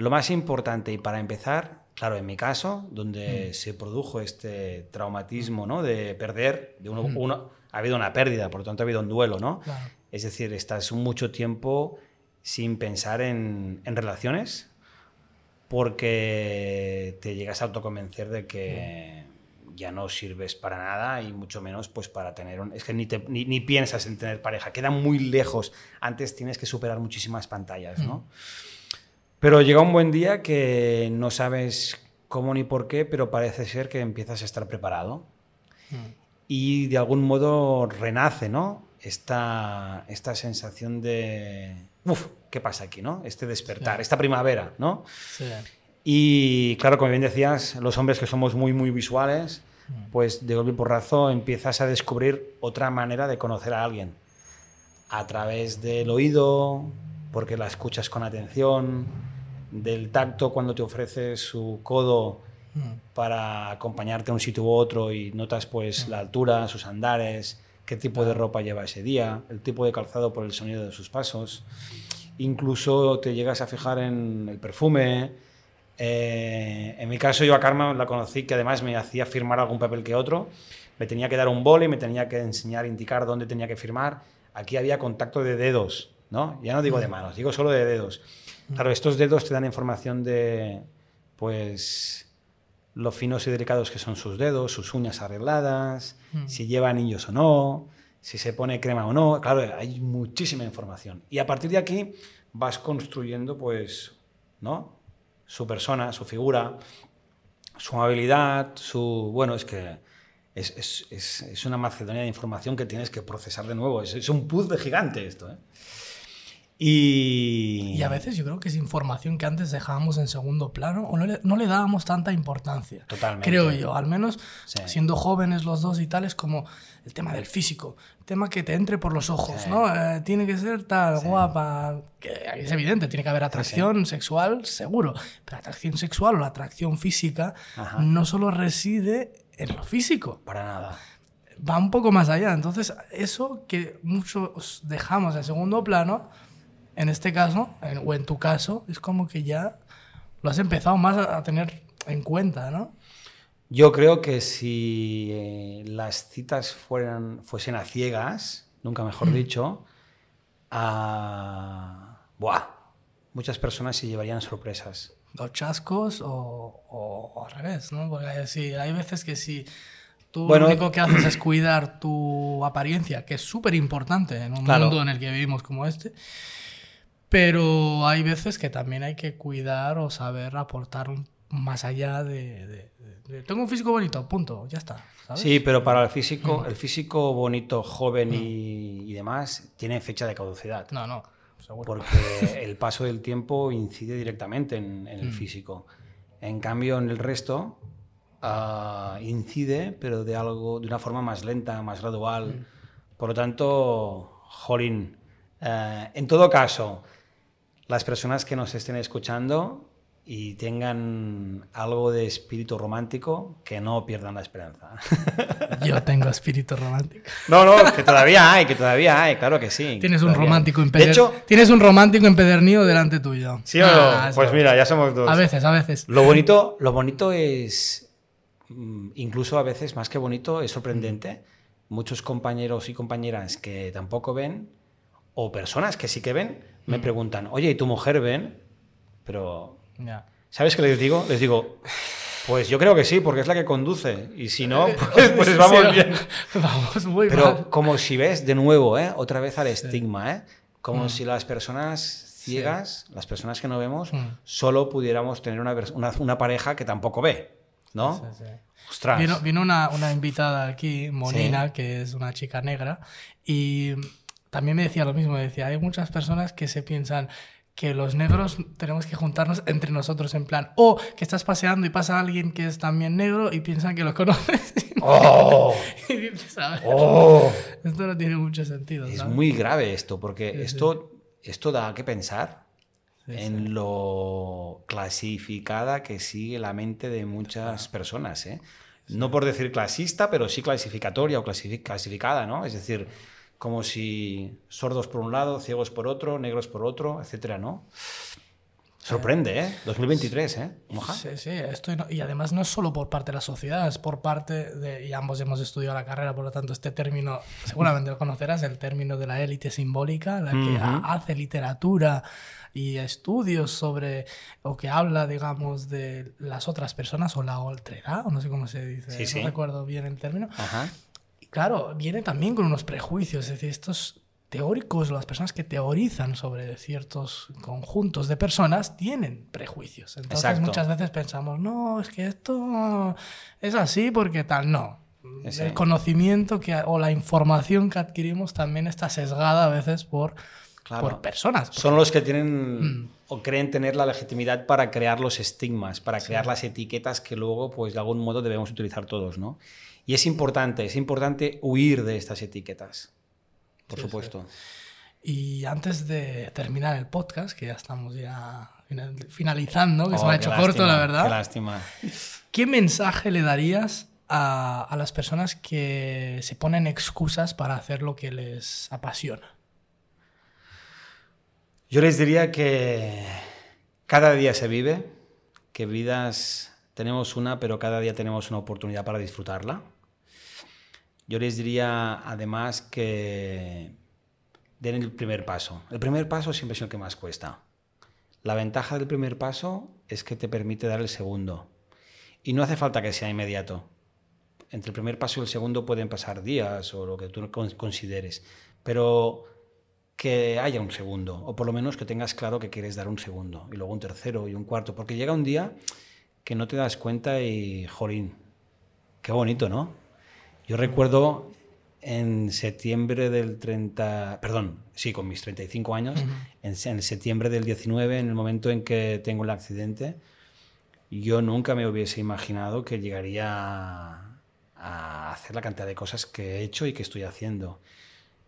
lo más importante, y para empezar, claro, en mi caso, donde mm. se produjo este traumatismo, ¿no? De perder, de mm. uno, ha habido una pérdida, por lo tanto ha habido un duelo, ¿no? Es decir, estás mucho tiempo sin pensar en, relaciones porque te llegas a autoconvencer de que mm. ya no sirves para nada y mucho menos pues para tener un... Es que ni, ni, piensas en tener pareja, queda muy lejos. Antes tienes que superar muchísimas pantallas, ¿no? Pero llega un buen día que no sabes cómo ni por qué, pero parece ser que empiezas a estar preparado. Hmm. Y de algún modo renace, ¿no? Esta, esta sensación de, uf, ¿qué pasa aquí, no? Este despertar, esta primavera, ¿no? Sí. Y claro, como bien decías, los hombres que somos muy, muy visuales, hmm. pues de golpe y porrazo empiezas a descubrir otra manera de conocer a alguien. A través del oído, porque la escuchas con atención, del tacto cuando te ofrece su codo mm. para acompañarte a un sitio u otro y notas pues mm. la altura, sus andares, qué tipo de ropa lleva ese día, el tipo de calzado por el sonido de sus pasos. Incluso te llegas a fijar en el perfume. Eh, en mi caso yo a Karma la conocí que además me hacía firmar algún papel que otro. Me tenía que dar un boli, me tenía que enseñar, indicar dónde tenía que firmar. Aquí había contacto de dedos, ¿no? Ya no digo de mm. manos, digo solo de dedos. Claro, estos dedos te dan información de, pues, lo finos y delicados que son sus dedos, sus uñas arregladas, mm. si lleva anillos o no, si se pone crema o no. Claro, hay muchísima información. Y a partir de aquí vas construyendo, pues, ¿no? Su persona, su figura, su amabilidad, su... Bueno, es que es, es, es, es una macedonia de información que tienes que procesar de nuevo. Es, un puzzle gigante esto, ¿eh? Y... a veces yo creo que es información que antes dejábamos en segundo plano o no le, no le dábamos tanta importancia. Totalmente. Creo yo, al menos siendo jóvenes los dos y tal, es como el tema del físico, el tema que te entre por los ojos, ¿no? Eh, tiene que ser tal, guapa, que es evidente, tiene que haber atracción sexual, seguro, pero atracción sexual o la atracción física no solo reside en lo físico. Para nada va un poco más allá. Entonces, eso que muchos dejamos en segundo plano, en este caso, o en tu caso, es como que ya lo has empezado más a tener en cuenta, ¿no? Yo creo que si eh, las citas fueran, fuesen a ciegas, nunca mejor dicho, a... Buah, muchas personas se llevarían sorpresas. Los chascos o, al revés, ¿no? Porque sí, hay veces que si tú lo único que haces es cuidar tu apariencia, que es súper importante en un mundo en el que vivimos como este, pero hay veces que también hay que cuidar o saber aportar un más allá de, tengo un físico bonito, punto, ya está. Sí, pero para el físico, el físico bonito, joven y, demás, tiene fecha de caducidad. No, no. Porque el paso del tiempo incide directamente en, el mm. físico. En cambio, en el resto ah, incide, pero de algo, de una forma más lenta, más gradual. Mm. Por lo tanto, jolín. Eh, en todo caso, las personas que nos estén escuchando, y tengan algo de espíritu romántico, que no pierdan la esperanza. Yo tengo espíritu romántico. No, no, que todavía hay, que todavía hay, claro que sí. Tienes un romántico empedernido. Tienes un romántico empedernido delante tuyo. Sí o no, ah, pues mira, ya somos dos. A veces, a veces. Lo bonito, lo bonito es, mm, incluso a veces más que bonito, es sorprendente. Muchos compañeros y compañeras que tampoco ven, o personas que sí que ven, me mm. preguntan, oye, ¿y tu mujer ven? Pero ¿Sabes qué les digo? Les digo, pues yo creo que sí, porque es la que conduce. Y si no, pues, pues vamos bien. Vamos muy Pero como si ves, de nuevo, ¿eh? otra vez al estigma, ¿eh? como mm. si las personas ciegas, las personas que no vemos, mm. solo pudiéramos tener una, una, pareja que tampoco ve, ¿no? Ostras. Vino, una, una, invitada aquí, Monina, que es una chica negra, y también me decía lo mismo, decía, hay muchas personas que se piensan que los negros tenemos que juntarnos entre nosotros en plan, o que estás paseando y pasa alguien que es también negro y piensan que lo conoces. ¡Oh! ¡Oh! Esto no tiene mucho sentido. Es muy grave esto, porque esto, esto da que pensar en lo clasificada que sigue la mente de muchas personas. ¿eh? No por decir clasista, pero sí clasificatoria o clasificada, ¿no? Es decir, como si sordos por un lado, ciegos por otro, negros por otro, etcétera, ¿no? Sorprende, ¿eh? 2023, ¿eh? Sí, sí, esto y además no es solo por parte de la sociedad, es por parte de, y ambos hemos estudiado la carrera, por lo tanto este término, seguramente lo conocerás, el término de la élite simbólica, la que hace literatura y estudios sobre, o que habla, digamos, de las otras personas, o la otredad, o no sé cómo se dice, no recuerdo bien el término. Ajá claro, viene también con unos prejuicios, es decir, estos teóricos, las personas que teorizan sobre ciertos conjuntos de personas tienen prejuicios. Entonces muchas veces pensamos, no, es que esto es así porque tal, no. El conocimiento que, o la información que adquirimos también está sesgada a veces por, por personas. Son los que tienen mm. o creen tener la legitimidad para crear los estigmas, para crear las etiquetas que luego, pues de algún modo debemos utilizar todos, ¿no? Y es importante, es importante huir de estas etiquetas, por supuesto. Y antes de terminar el podcast, que ya estamos ya finalizando, que se me ha oh, hecho corto, la verdad. Qué lástima. ¿Qué mensaje le darías a, a, las personas que se ponen excusas para hacer lo que les apasiona? Yo les diría que cada día se vive, que vidas tenemos una, pero cada día tenemos una oportunidad para disfrutarla yo les diría además que den el primer paso. El primer paso siempre es el que más cuesta. La ventaja del primer paso es que te permite dar el segundo. Y no hace falta que sea inmediato. Entre el primer paso y el segundo pueden pasar días o lo que tú consideres. Pero que haya un segundo, o por lo menos que tengas claro que quieres dar un segundo, y luego un tercero y un cuarto, porque llega un día que no te das cuenta y, jolín, qué bonito, ¿no? Yo recuerdo en septiembre del 30, perdón, sí, con mis 35 años, en, septiembre del 19, en el momento en que tengo el accidente, yo nunca me hubiese imaginado que llegaría a, hacer la cantidad de cosas que he hecho y que estoy haciendo.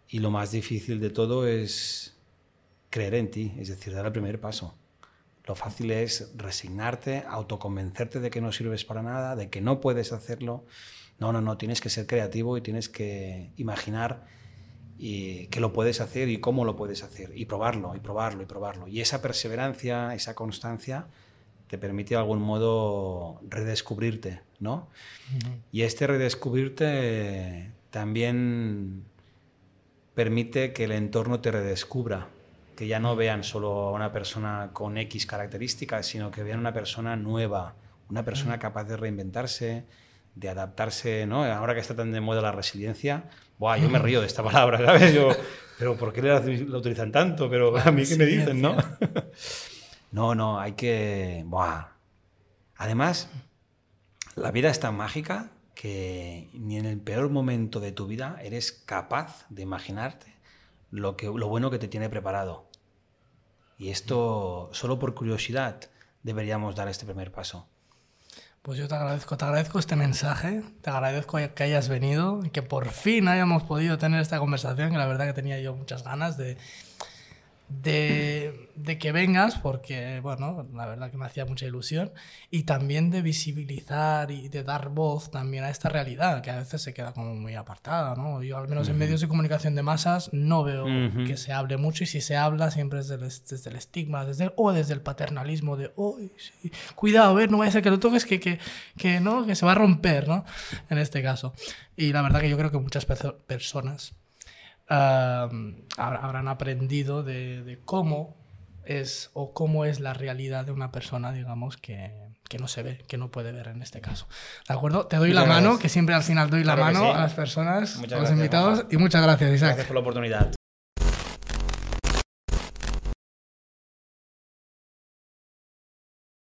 Y lo más difícil de todo es creer en ti, es decir, dar el primer paso. Lo fácil es resignarte, autoconvencerte de que no sirves para nada, de que no puedes hacerlo. No, no, no, tienes que ser creativo y tienes que imaginar y que lo puedes hacer y cómo lo puedes hacer y probarlo y probarlo y probarlo. Y esa perseverancia, esa constancia te permite de algún modo redescubrirte, ¿no? Y este redescubrirte también permite que el entorno te redescubra, que ya no vean solo a una persona con X características, sino que vean una persona nueva, una persona capaz de reinventarse, de adaptarse, ¿no? Ahora que está tan de moda la resiliencia, Buah, yo me río de esta palabra, ¿sabes? Yo, pero ¿por qué la, utilizan tanto? Pero a mí qué me dicen, ¿no? no, no, hay que... Buah. Además, la vida es tan mágica que ni en el peor momento de tu vida eres capaz de imaginarte lo, que, lo bueno que te tiene preparado. Y esto, solo por curiosidad, deberíamos dar este primer paso. Pues yo te agradezco, te agradezco este mensaje, te agradezco que hayas venido y que por fin hayamos podido tener esta conversación, que la verdad que tenía yo muchas ganas de, de, de, que vengas, porque, bueno, la verdad que me hacía mucha ilusión, y también de visibilizar y de dar voz también a esta realidad, que a veces se queda como muy apartada, ¿no? Yo, al menos en medios de comunicación de masas, no veo que se hable mucho, y si se habla, siempre es desde, el estigma, desde, o desde el paternalismo de, oh, sí, cuidado, ver, no vaya a ser que lo toques, que, que, que, ¿no? que se va a romper, ¿no? En este caso. Y la verdad que yo creo que muchas personas habrán aprendido de, cómo es o cómo es la realidad de una persona, digamos, que, que, no se ve, que no puede ver en este caso. ¿De acuerdo? Te doy la mano, que siempre al final doy la mano a las personas, a los invitados, y muchas gracias, Isaac. Gracias por la oportunidad.